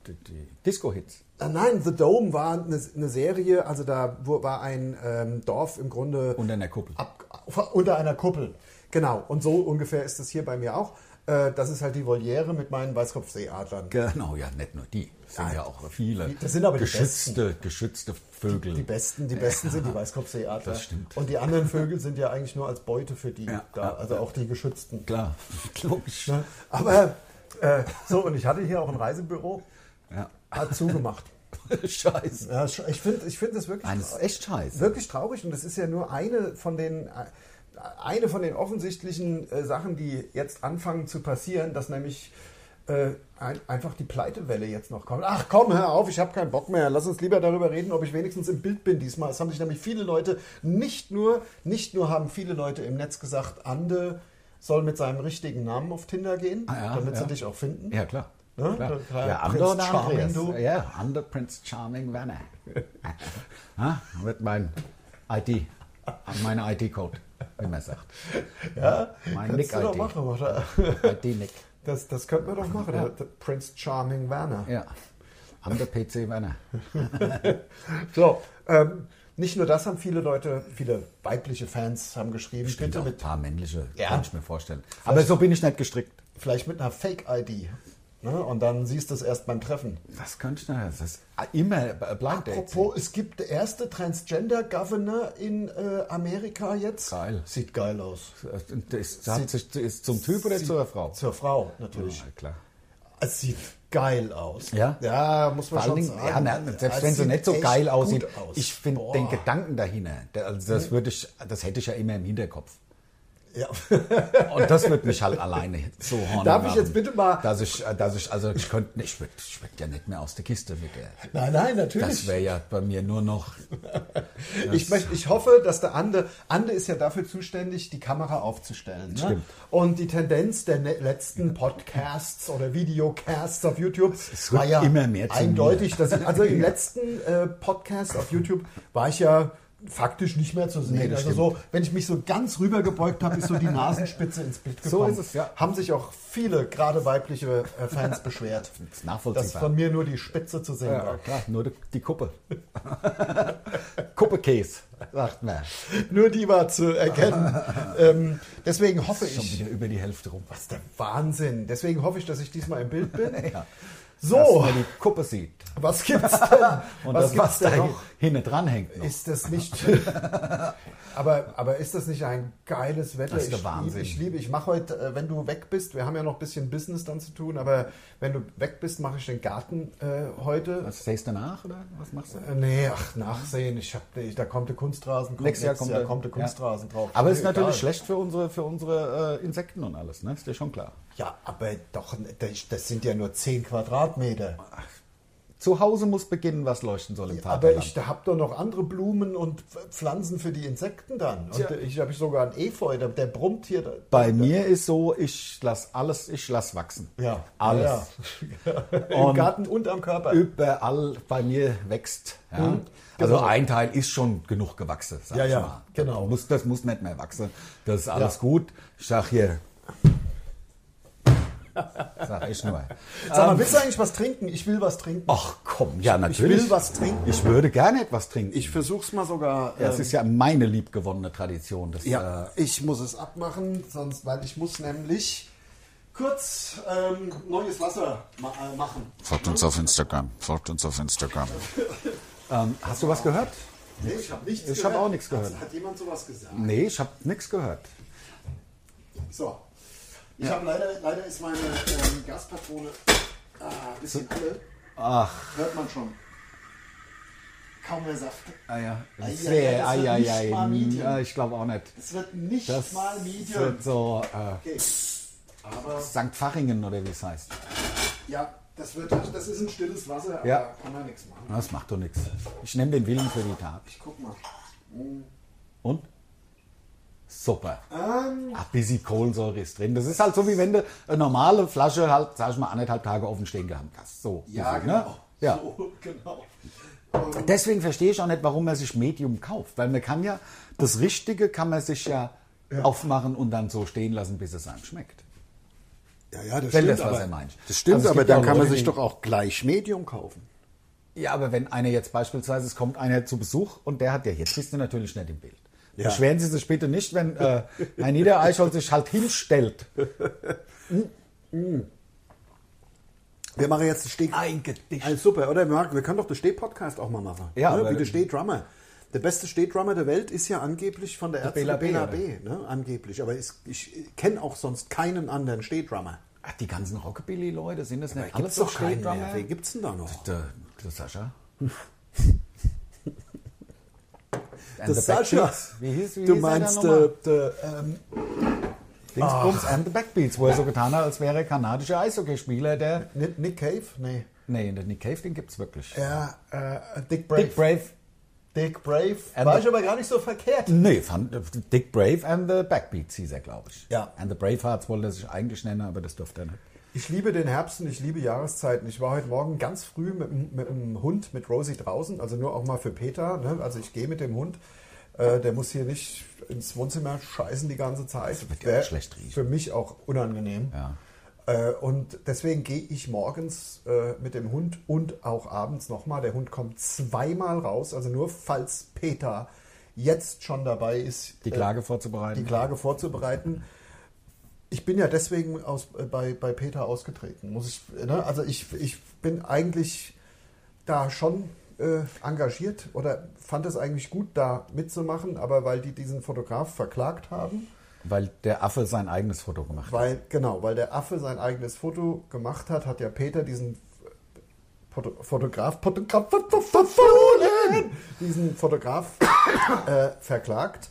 die, die, die Disco-Hits? Äh, nein, The Dome war eine, eine Serie, also da war ein ähm, Dorf im Grunde Unter einer Kuppel. ab, unter einer Kuppel. Genau, und so ungefähr ist es hier bei mir auch. Äh, das ist halt die Voliere mit meinen Weißkopfseeadlern. Genau, ja, nicht nur die. Es sind Ja, ja auch viele die- das sind aber die geschützte, geschützte Vögel. Die besten, die besten sind die Weißkopfseeadler. das stimmt. Und die anderen Vögel sind ja eigentlich nur als Beute für die Ja, da, ja, also ja. auch die geschützten. Klar, (laughs) logisch. Ne? Aber äh, so, und ich hatte hier auch ein Reisebüro, Ja. Hat zugemacht. (laughs) Scheiße. Ja, ich finde ich find das wirklich, Nein, das echt scheiße. wirklich traurig und das ist ja nur eine von den, äh, eine von den offensichtlichen äh, Sachen, die jetzt anfangen zu passieren, dass nämlich äh, ein, einfach die Pleitewelle jetzt noch kommt. Ach komm, hör auf, ich habe keinen Bock mehr. Lass uns lieber darüber reden, ob ich wenigstens im Bild bin diesmal. Es haben sich nämlich viele Leute, nicht nur, nicht nur haben viele Leute im Netz gesagt, Ande soll mit seinem richtigen Namen auf Tinder gehen, Ah, ja, damit ja. sie dich auch finden. Ja, klar. Ne? klar. Ja, Prinz Ander oder Charming, Andreas. du. Ja, Ander Prince Charming Werner. (laughs) ha, wird mein ID, meine ID-Code, wie man sagt. Ja, Mein du doch Nick-ID. machen, oder? ID-Nick. Das, das könnten wir doch machen, der, der Prince Charming Werner. Ja. Ander PC Werner. (laughs) So, ähm, nicht nur das haben viele Leute, viele weibliche Fans haben geschrieben, Bitte bitte mit ein mit, paar männliche, Ja. kann ich mir vorstellen. Aber so bin ich nicht gestrickt. vielleicht mit einer Fake-ID. Ne? Und dann siehst du es erst beim Treffen. Das könnte ich nicht. Das ist immer Blind Dates. Apropos, es gibt der erste Transgender-Governor in äh, Amerika jetzt. Geil. Sieht geil aus. Ist, hat sich, ist zum Typ oder Sieht- zur Frau? Zur Frau, natürlich. Ja, klar. Es sieht geil aus. Ja? Ja, muss man schon Dingen, sagen. ja, ne, selbst wenn sie sieht nicht so geil aussieht, aus. ich finde den Gedanken dahinter, also das würde ich, das hätte ich ja immer im Hinterkopf. Ja. Und das wird mich halt alleine so horny Darf ich jetzt bitte mal- Dass ich, dass ich, also ich könnte, ich würde ich würd ja nicht mehr aus der Kiste mit der. Nein, nein, Das natürlich. wäre ja bei mir nur noch, (laughs) Ich, möchte, ich hoffe, dass der Ande, Ande ist ja dafür zuständig, die Kamera aufzustellen. Ne? Stimmt. Und die Tendenz der ne letzten Podcasts oder Videocasts auf YouTube Es war ja immer mehr zu eindeutig. Dass ich, also im (laughs) letzten äh, Podcast auf YouTube war ich ja faktisch nicht mehr zu sehen. Nee, also stimmt. so, wenn ich mich so ganz rübergebeugt habe, ist so die Nasenspitze ins Bild So gekommen. ist es, ja. Haben sich auch viele, gerade weibliche äh, Fans beschwert. Das (laughs) ist nachvollziehbar. Dass von mir nur die Spitze zu sehen ja, war. klar, nur die, Kuppe. (laughs) Kuppekäse, sagt man. Nur die war zu erkennen. ähm, deswegen hoffe Schon ich, wieder über die Hälfte rum. was der Wahnsinn. Deswegen hoffe ich, dass ich diesmal im Bild bin. (laughs) Ja. So, Dass man die Kuppe sieht. was gibt's denn? Und was das, gibt's was da denn noch? Hinten dran hängt. Noch. Ist das nicht. (laughs) aber, aber ist das nicht ein geiles Wetter? Das ist der ich Wahnsinn. Liebe, ich liebe, ich mache heute, äh, wenn du weg bist, wir haben ja noch ein bisschen Business dann zu tun, aber wenn du weg bist, mache ich den Garten äh, heute. Was sähst du nach oder was machst du? Äh, Nee, ach, nachsehen. Ich hab, ich, da kommt der Kunstrasen. Kommt, Nächstes Jahr kommt, der, kommt der Kunstrasen ja. drauf. Aber es ist natürlich egal. schlecht für unsere, für unsere äh, Insekten und alles, ne? Ist dir schon klar. Ja, aber doch, das sind ja nur 10 Quadratmeter. Zu Hause muss beginnen, was leuchten soll im Aber Vaterland. ich habe doch noch andere Blumen und Pflanzen für die Insekten dann. Und Tja. ich habe sogar einen Efeu, der, der brummt hier. Bei mir ist so, ich lass alles, ich lass wachsen. Ja, Alles. Ja, ja. (laughs) Im Garten und am Körper. Überall bei mir wächst. Ja. Also genau. ein Teil ist schon genug gewachsen, sag Ja, ich ja, mal. genau. Das muss, das muss nicht mehr wachsen. Das ist alles Ja. gut. Ich sag hier, Sag ich nur. Sag mal, Ähm, willst du eigentlich was trinken? Ich will was trinken. Ach komm, ja Ich natürlich. will was trinken. Ich würde gerne etwas trinken. Ich versuch's mal sogar. ja, es ähm, ist ja meine liebgewonnene Tradition. Das, Ja, äh, ich muss es abmachen, sonst, weil ich muss nämlich kurz ähm, neues Wasser ma äh, machen. Folgt uns auf Instagram. Folgt uns auf Instagram. (laughs) ähm, hast du was gehört? Nee, ich habe nichts Ich hab auch nichts gehört. Hat, hat jemand sowas gesagt? Nee, ich habe nichts gehört. So. Ich habe leider, leider ist meine ähm, Gaspatrone ah, ein bisschen alle. Ach, Hört man schon. Kaum mehr Saft. ah ja. Sehr, ei, mal ei. Medium. Ja, ich glaube auch nicht. Es wird nicht Das mal Medium. wird so äh, Okay. Aber St. Fachingen oder wie es heißt. ja, das, wird, das ist ein stilles Wasser, aber Ja. kann man nichts machen. Das macht doch nichts. Ich nehme den Willen für die Tat. Ich guck mal. Und? Super. Ähm, Ach, bisschen Kohlensäure ist drin. Das ist halt so, wie wenn du eine normale Flasche halt, sag ich mal, anderthalb Tage offen stehen gehabt hast. So. ja, bisschen, genau. Ne? Ja. So, (laughs) genau. Deswegen verstehe ich auch nicht, warum man sich Medium kauft. Weil man kann ja, das Richtige kann man sich ja, aufmachen und dann so stehen lassen, bis es einem schmeckt. Ja, ja, das Wenn stimmt. das, was aber, er meint. Das stimmt, Also aber ja dann kann man sich doch auch gleich Medium kaufen. Ja, aber wenn einer jetzt beispielsweise, es kommt einer zu Besuch und der hat ja, jetzt bist du natürlich nicht im Bild. Ja. Beschweren Sie sich bitte nicht, wenn äh, Herr Niedereichholz sich halt hinstellt. Wir machen jetzt den Steh. Ein Gedicht. Also super, oder? Wir, machen- wir können doch den Steh-Podcast auch mal machen. Ja, ne? aber- Wie der Steh-Drummer. Der beste Steh-Drummer der Welt ist ja angeblich von der Ärzte Bela der B, Bela oder? B. Ne? Angeblich. Aber es, ich kenne auch sonst keinen anderen Steh-Drummer. Ach, die ganzen Rockabilly-Leute, sind das nicht Da alles gibt's so doch keinen mehr. Wen gibt's denn da noch? Der, der Sascha. (laughs) And Der the Sascha. Backbeats. Wie hieß, wie Du hieß meinst, er da nochmal? der, der, ähm, Dingsbums and the Backbeats, wo er so getan hat, als wäre er kanadischer Eishockeyspieler, der... Nick, Nick Cave? Nee. Nee, den Nick Cave, den gibt's wirklich. Ja, äh, Dick Brave. Dick Brave. Dick Brave. And War ich aber gar nicht so verkehrt. Nee, fand, Dick Brave and the Backbeats hieß er, glaube ich. Ja. And the Bravehearts wollte er sich eigentlich nennen, aber das durfte er nicht. Ich liebe den Herbst und ich liebe Jahreszeiten. Ich war heute Morgen ganz früh mit, dem- mit dem Hund, mit Rosie draußen, also nur auch mal für Peter. Ne? Also ich gehe mit dem Hund. Äh, der muss hier nicht ins Wohnzimmer scheißen die ganze Zeit. wird ja auch schlecht riechen. Für mich auch unangenehm. Ja. Äh, und deswegen gehe ich morgens äh, mit dem Hund und auch abends nochmal. Der Hund kommt zweimal raus, also nur falls Peter jetzt schon dabei ist, Die Klage vorzubereiten. die Klage vorzubereiten. Ich bin ja deswegen aus, äh, bei, bei Peter ausgetreten. Muss ich, ne? Also ich, ich bin eigentlich da schon äh, engagiert oder fand es eigentlich gut, da mitzumachen, aber weil die diesen Fotograf verklagt haben, Weil der Affe sein eigenes Foto gemacht hat. weil, genau, weil der Affe sein eigenes Foto gemacht hat, hat ja Peter diesen Foto, Fotograf, Fotograf, diesen Fotograf äh, verklagt.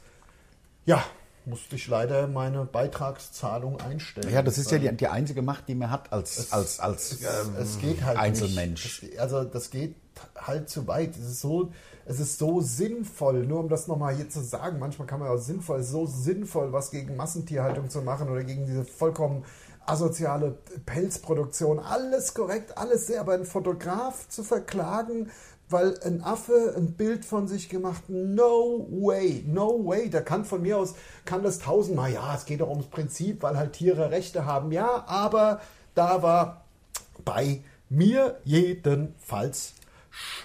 Ja, musste ich leider meine Beitragszahlung einstellen. Ja, das ist ja die, die einzige Macht, die man hat als, als, als es, ähm, es geht halt Einzelmensch. Nicht. Es- Also das geht halt zu weit. Es ist so, es ist so sinnvoll, nur um das nochmal hier zu sagen, manchmal kann man auch sinnvoll, es ist so sinnvoll, was gegen Massentierhaltung zu machen oder gegen diese vollkommen asoziale Pelzproduktion. Alles korrekt, alles sehr, aber einen Fotograf zu verklagen, weil ein Affe ein Bild von sich gemacht, no way, no way. Der kann von mir aus, kann das tausendmal, ja, es geht doch ums Prinzip, weil halt Tiere Rechte haben, ja, aber da war bei mir jedenfalls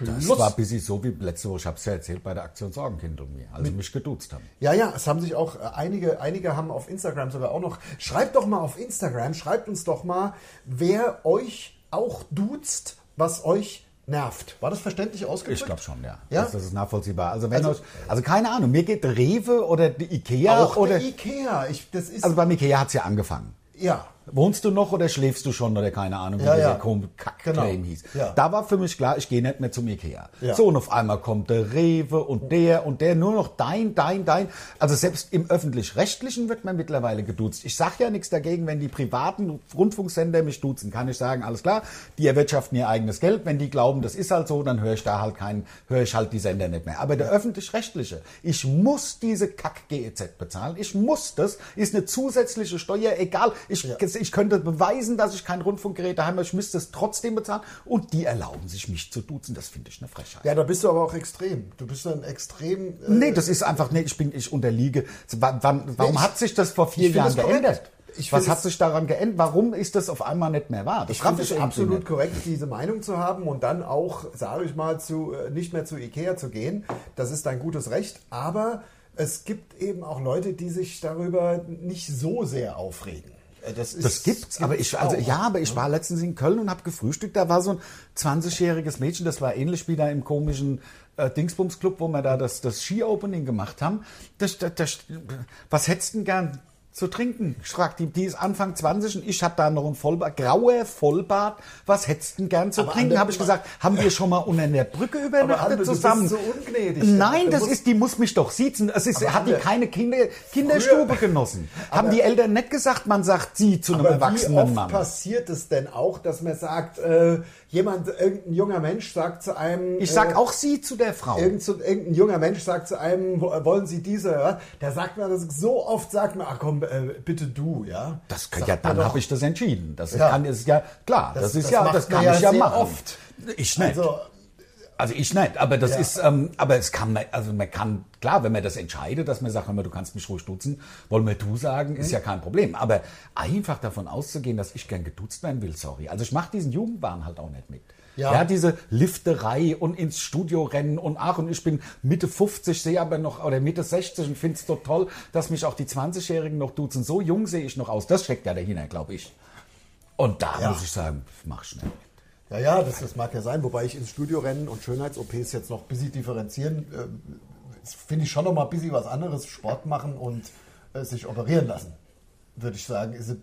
Das Schluss. war ein bisschen so wie letzte Woche, ich habe es ja erzählt, bei der Aktion Sorgenkind und mir, als sie mich geduzt haben. Ja, ja, es haben sich auch äh, einige, einige haben auf Instagram sogar auch noch. Schreibt doch mal auf Instagram, schreibt uns doch mal, wer euch auch duzt, was euch nervt. War das verständlich ausgedrückt? Ich glaube schon, ja. Ja? Das, das ist nachvollziehbar. Also wenn Also- euch, also keine Ahnung, mir geht Rewe oder die Ikea Auch oder, der Ikea. Ich, das ist, also beim Ikea hat's ja angefangen. ja. Wohnst du noch oder schläfst du schon oder keine Ahnung, wie Ja, dieser ja. komische Kack-Claim Genau. hieß. Ja. Da war für mich klar, ich gehe nicht mehr zum Ikea. Ja. So, und auf einmal kommt der Rewe und der und der, nur noch dein, dein, dein. Also selbst im Öffentlich-Rechtlichen wird man mittlerweile geduzt. Ich sage ja nichts dagegen, wenn die privaten Rundfunksender mich duzen, kann ich sagen, alles klar, die erwirtschaften ihr eigenes Geld. Wenn die glauben, das ist halt so, dann höre ich da halt keinen, höre ich halt die Sender nicht mehr. Aber der Öffentlich-Rechtliche, ich muss diese Kack-GEZ bezahlen. Ich muss das, ist eine zusätzliche Steuer, egal. Ich, ich könnte beweisen, dass ich kein Rundfunkgerät daheim habe, ich müsste es trotzdem bezahlen. Und die erlauben sich, mich zu duzen. Das finde ich eine Frechheit. ja, da bist du aber auch extrem. Du bist dann extrem. äh, Nee, das ist einfach, nee, ich bin, ich unterliege. Wann, wann, warum ich- hat sich das vor vier Jahren geändert? Ich Was hat sich daran geändert? Warum ist das auf einmal nicht mehr wahr? Das Ich finde es absolut korrekt, diese Meinung zu haben und dann auch, sage ich mal, zu, äh, nicht mehr zu Ikea zu gehen. Das ist dein gutes Recht. Aber es gibt eben auch Leute, die sich darüber nicht so sehr aufregen. Äh, Das, ist, Das gibt's, aber ich, also auch. ja, aber ich war letztens in Köln und habe gefrühstückt. Da war so ein 20-jähriges Mädchen, das war ähnlich wie da im komischen äh, Dingsbums-Club, wo wir da das, das Ski-Opening gemacht haben. Das, das, das, was hättest du denn gern zu trinken? Ich frag die, die ist Anfang 20 und ich hab da noch ein Vollbart, grauer Vollbart. Was hättest du denn gern zu Aber trinken? Habe ich gesagt, haben wir schon mal unter der Brücke übernachtet Ander, du bist zusammen? so ungnädig. Nein, das ist, die muss mich doch siezen. Es ist, Aber hat die Ander- keine Kinder, Kinderstube genossen. Haben die Eltern nicht gesagt, man sagt sie zu einem Aber wie erwachsenen oft Mann? passiert es denn auch, dass man sagt, äh, jemand, irgendein junger Mensch sagt zu einem... Ich sag äh, auch sie zu der Frau. Irgend so, irgendein junger Mensch sagt zu einem, wo- wollen Sie diese, was? Da sagt man das so oft, sagt man, ach komm, äh, bitte du, ja. Das kann, Sagt ja, dann habe ich das entschieden. Das Ja. kann ist ja klar. Das, Das- ist das ja, das kann ja ich ja machen. oft. Ich nicht. Also, Also ich nicht, aber das Ja. ist, ähm, aber es kann, man- also man kann, klar, wenn man das entscheidet, dass man sagt, mal, du kannst mich ruhig duzen, wollen wir du sagen, ist ja kein Problem. Aber einfach davon auszugehen, dass ich gern geduzt werden will, sorry. Also ich mache diesen Jugendwahn halt auch nicht mit. Ja. Ja. diese Lifterei und ins Studio rennen und ach, und ich bin Mitte 50, sehe aber noch, oder Mitte 60 und finde es doch toll, dass mich auch die 20-Jährigen noch duzen. So jung sehe ich noch aus. Das steckt ja dahinter, glaube ich. Und da Ja. muss ich sagen, mach schnell. ja, ja, das, das mag ja sein, wobei ich ins Studio rennen und Schönheits-OPs jetzt noch ein bisschen differenzieren, das finde ich schon noch mal ein bisschen was anderes, Sport machen und äh, sich operieren lassen, würde ich sagen, ist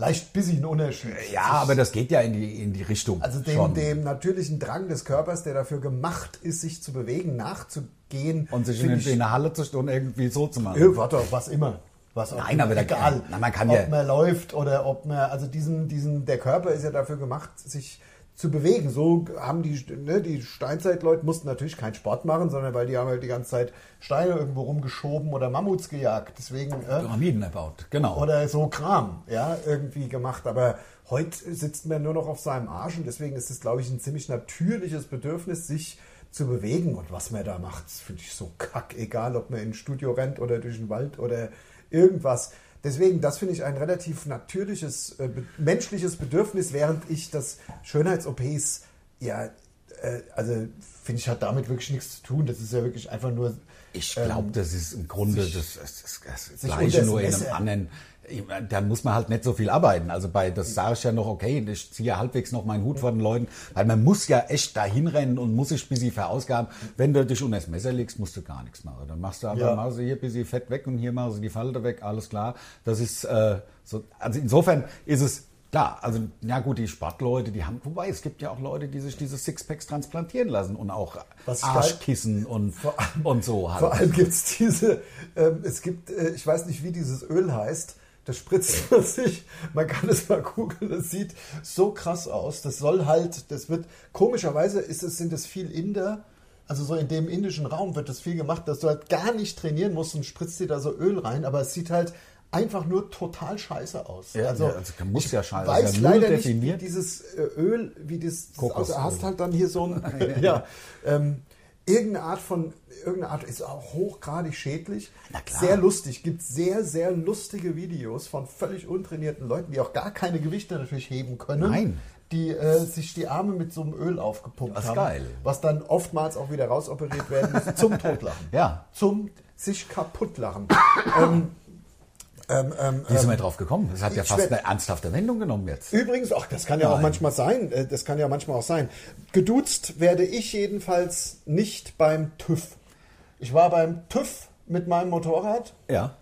leicht bisschen Unterschied. Ja, aber das geht ja in die, in die Richtung. Also dem, schon. dem natürlichen Drang des Körpers, der dafür gemacht ist, sich zu bewegen, nachzugehen. Und sich in, ich- in eine Halle zu stellen und irgendwie so zu machen. Ja, warte, was immer. Was auch Nein, immer. aber egal. na, man kann ob ja- man läuft oder ob man, also diesen, diesen, der Körper ist ja dafür gemacht, sich zu bewegen. So haben die, ne, die Steinzeitleute mussten natürlich keinen Sport machen, sondern weil die haben halt die ganze Zeit Steine irgendwo rumgeschoben oder Mammuts gejagt. Deswegen, äh, Pyramiden erbaut, genau. oder so Kram, ja, irgendwie gemacht. Aber heute sitzt man nur noch auf seinem Arsch und deswegen ist es, glaube ich, ein ziemlich natürliches Bedürfnis, sich zu bewegen. Und was man da macht, das finde ich so kack, egal ob man ins Studio rennt oder durch den Wald oder irgendwas. Deswegen, das finde ich ein relativ natürliches, äh, be menschliches Bedürfnis, während ich das Schönheits-OPs, ja, äh, also finde ich, hat damit wirklich nichts zu tun. Das ist ja wirklich einfach nur. Ich ähm, glaube, das ist im Grunde sich- das, das, das, das Gleiche, nur in einem anderen. Da muss man halt nicht so viel arbeiten. Also bei das sage ich ja noch, okay, ich ziehe halbwegs noch meinen Hut vor den Leuten, weil man muss ja echt dahin rennen und muss sich ein bisschen verausgaben. Wenn du dich unter das Messer legst, musst du gar nichts machen. Dann machst du aber, Ja. machst du hier ein bisschen Fett weg und hier machst du die Falte weg, alles klar. Das ist äh, so, also insofern ist es Klar, also ja gut, die Sportleute, die haben, wobei es gibt ja auch Leute, die sich diese Sixpacks transplantieren lassen und auch Was Arschkissen und, (laughs) Vor und so halt. Vor allem gibt es diese, ähm, es gibt, äh, ich weiß nicht, wie dieses Öl heißt, das spritzt (laughs) man sich, man kann es mal googeln, das sieht so krass aus. Das soll halt, das wird, komischerweise ist es, sind es viel Inder, also so in dem indischen Raum wird das viel gemacht, dass du halt gar nicht trainieren musst und spritzt dir da so Öl rein, aber es sieht halt einfach nur total scheiße aus. Ja, also, ja, also muss ja scheiße weiß sein. Null leider nicht, wie definiert. dieses äh, Öl, wie das, das Kokosöl. also hast halt dann hier so ein, (laughs) (laughs) ja, ähm, irgendeine Art von, irgendeine Art ist auch hochgradig schädlich. Sehr lustig. Gibt sehr, sehr lustige Videos von völlig untrainierten Leuten, die auch gar keine Gewichte natürlich heben können. Nein. Die äh, sich die Arme mit so einem Öl aufgepumpt Das ist haben. geil. Was dann oftmals auch wieder rausoperiert werden muss. Zum Totlachen. Ja. Zum sich kaputtlachen. (coughs) ähm, ähm, ähm, Wie sind wir drauf gekommen? Das hat ja fast eine ernsthafte Wendung genommen jetzt. Übrigens, ach, das kann ja auch Nein. manchmal sein. äh, Das kann ja manchmal auch sein. Geduzt werde ich jedenfalls nicht beim TÜV. Ich war beim TÜV mit meinem Motorrad. Ja.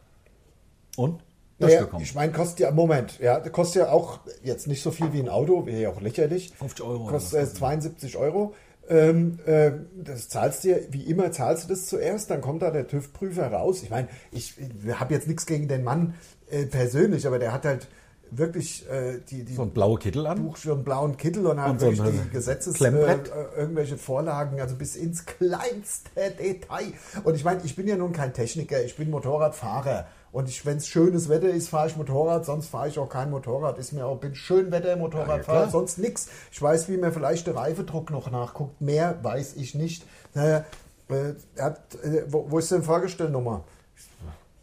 Und? Naja, ich meine, kostet ja, Moment, ja, das kostet ja auch jetzt nicht so viel wie ein Auto, wäre ja auch lächerlich. 50 Euro Kostet äh, 72 Euro. Ähm, äh, das zahlst du ja, wie immer zahlst du das zuerst, dann kommt da der TÜV-Prüfer raus. Ich meine, ich, ich habe jetzt nichts gegen den Mann äh, persönlich, aber der hat halt wirklich äh, die, die so ein blauer Kittel an. Buch schon einen blauen Kittel und hat Und so wirklich ein die Gesetzes äh, äh, irgendwelche Vorlagen, also bis ins kleinste Detail. Und ich meine, ich bin ja nun kein Techniker, ich bin Motorradfahrer. Und wenn es schönes Wetter ist, fahre ich Motorrad, sonst fahre ich auch kein Motorrad. Ist mir auch, bin schön Wetter Motorradfahrer, klar. sonst nix. Ich weiß, wie man vielleicht der Reifedruck noch nachguckt. Mehr weiß ich nicht. Naja, äh, er hat, äh, wo, wo ist denn Fahrgestellnummer?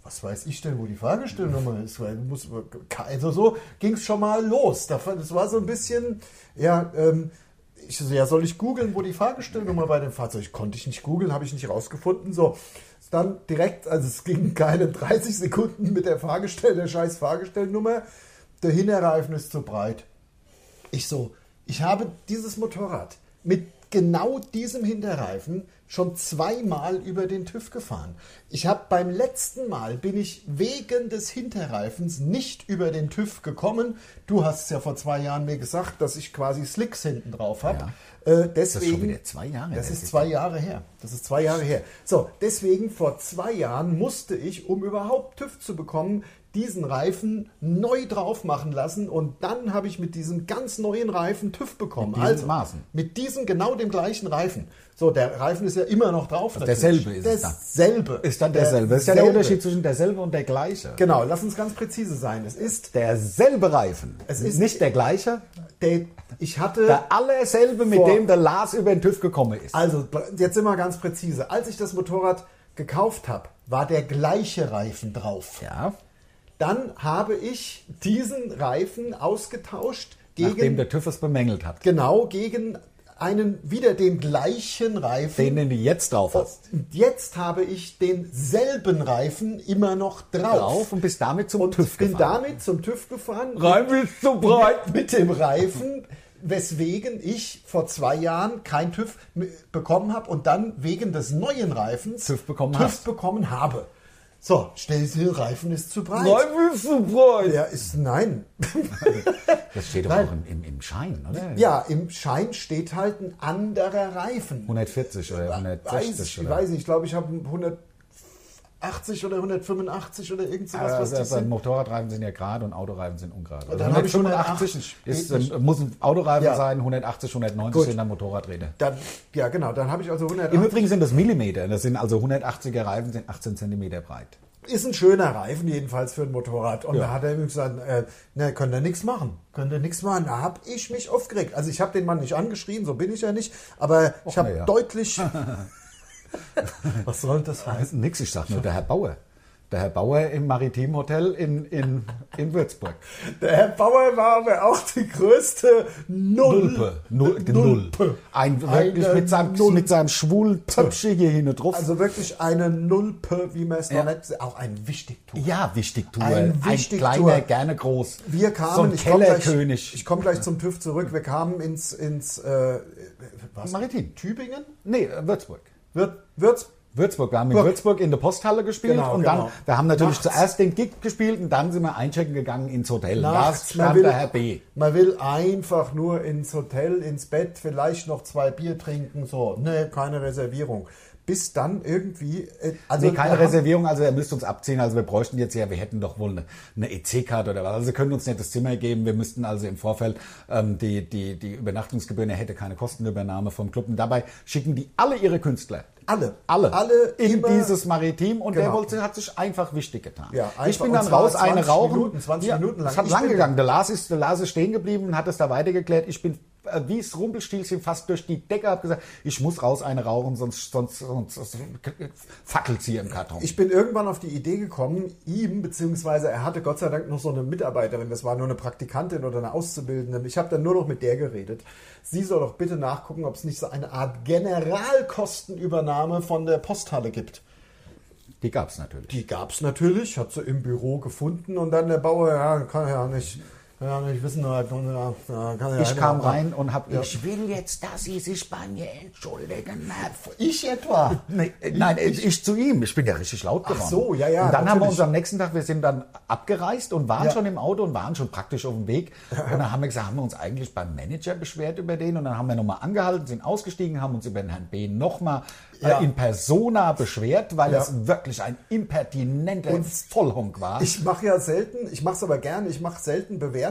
was weiß ich denn, wo die Fahrgestellnummer (laughs) ist? Weil du musst, also so ging es schon mal los. Das war so ein bisschen, ja, ähm, ich so, ja, soll ich googeln, wo die Fahrgestellnummer bei dem Fahrzeug? Konnte ich nicht googeln, habe ich nicht rausgefunden. So, dann direkt, also es ging keine 30 Sekunden mit der Fahrgestell, der scheiß Fahrgestellnummer. Der Hinterreifen ist zu breit. Ich so, ich habe dieses Motorrad mit genau diesem Hinterreifen schon zweimal über den TÜV gefahren. Ich habe beim letzten Mal bin ich wegen des Hinterreifens nicht über den TÜV gekommen. Du hast es ja vor zwei Jahren mir gesagt, dass ich quasi Slicks hinten drauf habe. Äh, deswegen, das ist schon wieder zwei Jahre. Das ist zwei Jahre her. Das ist zwei Jahre her. So, deswegen vor zwei Jahren musste ich, um überhaupt TÜV zu bekommen, diesen Reifen neu drauf machen lassen und dann habe ich mit diesem ganz neuen Reifen TÜV bekommen. Mit diesen also Maßen. mit diesem genau dem gleichen Reifen. So, der Reifen ist ja immer noch drauf. Also derselbe ist es dann. Derselbe. Ist dann derselbe. Das ist ja der Unterschied zwischen derselbe und der gleiche. Genau, lass uns ganz präzise sein. Es ist derselbe Reifen. Es ist nicht der gleiche. Der, ich hatte der allerselbe, mit dem der Lars über den TÜV gekommen ist. Also, jetzt sind wir ganz präzise. Als ich das Motorrad gekauft habe, war der gleiche Reifen drauf. Ja. Dann habe ich diesen Reifen ausgetauscht gegen. Nachdem der TÜV es bemängelt hat. Genau, gegen einen wieder den gleichen Reifen. Den, den du jetzt drauf hast. Und jetzt habe ich denselben Reifen immer noch drauf. drauf und bist damit zum und TÜV gefahren. bin damit zum TÜV gefahren. Reifen ist zu breit. Mit, mit dem Reifen, weswegen ich vor zwei Jahren kein TÜV bekommen habe und dann wegen des neuen Reifens TÜV bekommen, TÜV bekommen habe. So, stell dir, Reifen ist zu breit. Reifen ist zu breit. Ja, ist nein. (laughs) Das steht doch auch im, im, im, Schein, oder? Ja, im Schein steht halt ein anderer Reifen. 140 oder 160 weiß, Ich weiß nicht, ich glaube, ich habe 180 oder 185 oder irgend sowas. Also, was also Motorradreifen sind ja gerade und Autoreifen sind ungerade. Also 185 ist, ist, muss ein Autoreifen ja. sein, 180, 190 Gut. sind dann Motorradräder. Dann, ja, genau, dann habe ich also 180. Im Übrigen sind das Millimeter, das sind also 180er Reifen, sind 18 Zentimeter breit. Ist ein schöner Reifen jedenfalls für ein Motorrad. Und ja. da hat er gesagt, äh, ne, könnt ihr nichts machen. Könnt ihr nichts machen. Da habe ich mich aufgeregt. Also ich habe den Mann nicht angeschrien, so bin ich ja nicht. Aber ich habe ja. deutlich... (laughs) (laughs) Was soll das heißen? Nix, ich sag nur der Herr Bauer. Der Herr Bauer im Maritimhotel in, in, in Würzburg. Der Herr Bauer war aber auch die größte Null. Nulpe. Null. Nulpe. Ein, wirklich mit seinem, Nulpe. mit seinem schwulen Töpfchen hier hinten drauf. Also wirklich eine Nulpe, wie man es ja. nennt. Auch ein Wichtigtuch. Ja, Wichtigtuch. Ein, Wichtigtuch. ein kleiner, gerne groß. Wir kamen, so ein ich komme gleich, komm gleich zum TÜV zurück. Wir kamen ins, ins äh, was? Maritim. Tübingen? Nee, Würzburg. Würzburg. Würz Würzburg. Wir haben in Würzburg in der Posthalle gespielt genau, und dann, genau. wir haben natürlich Nachts. zuerst den Gig gespielt und dann sind wir einchecken gegangen ins Hotel. Nachts, da stand will, der Herr B. Man will einfach nur ins Hotel, ins Bett, vielleicht noch zwei Bier trinken, so. Ne, keine Reservierung bis dann irgendwie. Äh, also nee, keine Reservierung, also er müsste uns abziehen. Also wir bräuchten jetzt ja, wir hätten doch wohl eine, eine EC-Karte oder was. Also sie können uns nicht das Zimmer geben. Wir müssten also im Vorfeld ähm, die, die, die Übernachtungsgebühren, er hätte keine Kostenübernahme vom Club. Und dabei schicken die alle ihre Künstler. Alle. Alle. Alle in dieses Maritim und genau. der wollte, hat sich einfach wichtig getan. Ja, einfach. Ich bin dann raus, eine rauchen. Minuten, 20 ja, Minuten lang. Es hat lang gegangen. Der Lars, ist, der Lars ist stehen geblieben und hat es da weitergeklärt. Ich bin wie es Rumpelstilzchen fast durch die Decke habe gesagt, ich muss raus eine rauchen, sonst, sonst, sonst, sonst fackelt sie im Karton. Ich bin irgendwann auf die Idee gekommen, ihm, beziehungsweise er hatte Gott sei Dank noch so eine Mitarbeiterin, das war nur eine Praktikantin oder eine Auszubildende. Ich habe dann nur noch mit der geredet. Sie soll doch bitte nachgucken, ob es nicht so eine Art Generalkostenübernahme von der Posthalle gibt. Die gab es natürlich. Die gab es natürlich, hat sie im Büro gefunden und dann der Bauer, ja, kann ja nicht ja, ich wissen, ja, ja, ich kam rein und habe, ja. ich will jetzt, dass Sie sich bei mir entschuldigen. Ich etwa? (laughs) Nee, nein, ich, ich, zu ihm. Ich bin ja richtig laut geworden. Ach so, ja, ja. Und dann natürlich. haben wir uns am nächsten Tag, wir sind dann abgereist und waren schon im Auto und waren schon praktisch auf dem Weg. Und dann haben wir gesagt, haben wir uns eigentlich beim Manager beschwert über den und dann haben wir nochmal angehalten, sind ausgestiegen, haben uns über den Herrn B. nochmal ja. in persona beschwert, weil ja. es wirklich ein impertinenter und Vollhonk war. Ich mache ja selten, ich mache es aber gerne, ich mache selten Bewertungen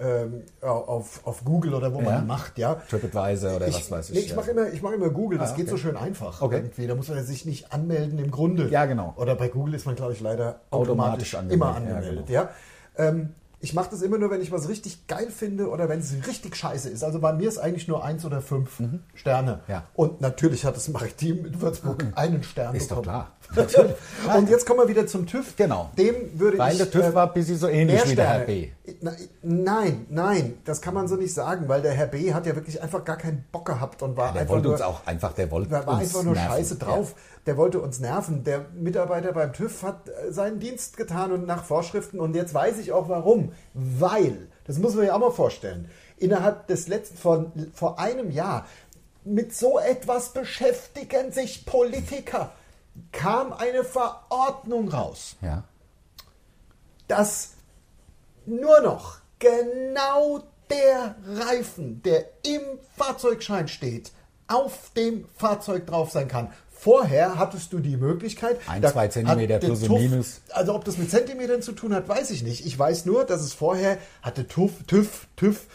ähm, auf, auf Google oder wo ja. man macht, ja. TripAdvisor oder ich, was weiß ich. Nee, ich mache immer, mach immer Google, das ah, okay. geht so schön einfach. Okay. Irgendwie. Da muss man sich nicht anmelden im Grunde. Ja, genau. Oder bei Google ist man, glaube ich, leider automatisch, automatisch angemeldet. immer angemeldet, ja. Genau. Ähm, ich mache das immer nur, wenn ich was richtig geil finde oder wenn es richtig scheiße ist. Also bei mir ist eigentlich nur eins oder fünf mhm. Sterne. Ja. Und natürlich hat das Maritim in Würzburg einen Stern ist bekommen. doch klar. (laughs) Und jetzt kommen wir wieder zum TÜV. Genau. Dem würde Weil ich. der TÜV äh, war ein bisschen so ähnlich wie der Herr. B. Na, Nein, nein, das kann man so nicht sagen, weil der Herr B hat ja wirklich einfach gar keinen Bock gehabt und war Der einfach wollte nur, uns auch einfach, der wollte war uns einfach nur nerven. scheiße drauf. Der wollte uns nerven. Der Mitarbeiter beim TÜV hat äh, seinen Dienst getan und nach Vorschriften. Und jetzt weiß ich auch warum. Weil, das muss man ja auch mal vorstellen, innerhalb des letzten, vor, vor einem Jahr, mit so etwas beschäftigen sich Politiker, kam eine Verordnung raus Ja. dass nur noch genau der Reifen, der im Fahrzeugschein steht, auf dem Fahrzeug drauf sein kann. Vorher hattest du die Möglichkeit. Ein, da zwei Zentimeter plus und TÜV minus. Also ob das mit Zentimetern zu tun hat, weiß ich nicht. Ich weiß nur, dass es vorher hatte TÜV, TÜV, TÜV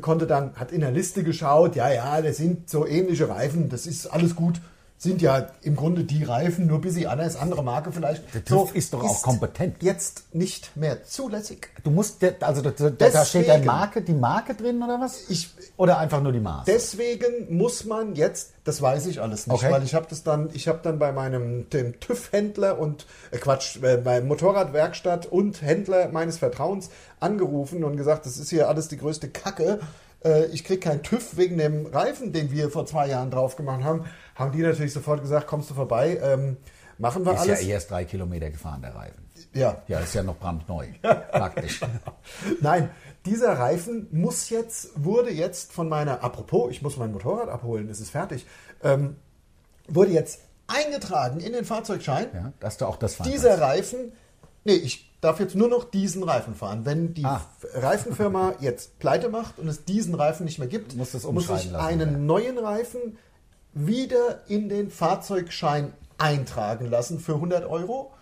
konnte dann, hat in der Liste geschaut, ja, ja, das sind so ähnliche Reifen, das ist alles gut. Sind ja im Grunde die Reifen, nur ein bisschen anders, andere Marke vielleicht. Der TÜV ist doch auch kompetent. Jetzt nicht mehr zulässig. Du musst, also da, da, da steht der Deswegen- Marke, die Marke drin oder was? Ich- oder einfach nur die Maße? Deswegen muss man jetzt, das weiß ich alles nicht, Okay. weil ich habe das dann, ich habe dann bei meinem dem TÜV-Händler und äh Quatsch, äh, beim Motorradwerkstatt und Händler meines Vertrauens angerufen und gesagt, das ist hier alles die größte Kacke. Äh, ich krieg keinen TÜV wegen dem Reifen, den wir vor zwei Jahren drauf gemacht haben. Haben die natürlich sofort gesagt, kommst du vorbei, ähm, machen wir ist alles. ja erst drei Kilometer gefahren, der Reifen. ja. Ja, ist ja noch brandneu. (laughs) Praktisch. Nein, dieser Reifen muss jetzt, wurde jetzt von meiner, apropos, ich muss mein Motorrad abholen, es ist fertig, ähm, wurde jetzt eingetragen in den Fahrzeugschein. Ja, dass du auch das fahren Dieser kannst. Reifen, nee, ich darf jetzt nur noch diesen Reifen fahren. Wenn die Ah. Reifenfirma (laughs) jetzt pleite macht und es diesen Reifen nicht mehr gibt, Muss das muss ich einen ja. neuen Reifen wieder in den Fahrzeugschein eintragen lassen für 100 Euro.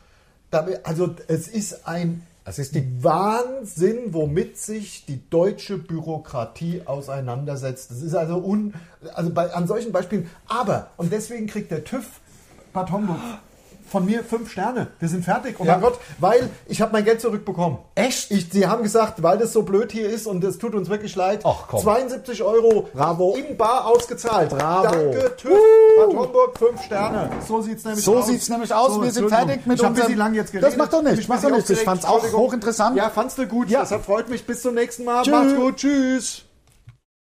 Also es ist ein Das ist die- Wahnsinn, womit sich die deutsche Bürokratie auseinandersetzt. Das ist also un, also bei, an solchen Beispielen. Aber und deswegen kriegt der TÜV Bad Homburg von mir fünf Sterne. Wir sind fertig. Oh Ja. mein Gott, weil ich habe mein Geld zurückbekommen. Echt? Ich, sie haben gesagt, weil das so blöd hier ist und es tut uns wirklich leid. Ach, komm. 72 Euro Bravo. in Bar ausgezahlt. Bravo. Danke, TÜV Bad Homburg, fünf Sterne. So sieht's nämlich So aus. sieht's nämlich aus. Wir sind fertig mit ich unserem- bisschen lang jetzt Das geredet. macht doch nichts, Ich bin macht doch nichts. Ich fand's auch hochinteressant. Ja, fandst du gut. Ja. Das hat freut mich. Bis zum nächsten Mal. Tschüss. Macht's gut. Tschüss.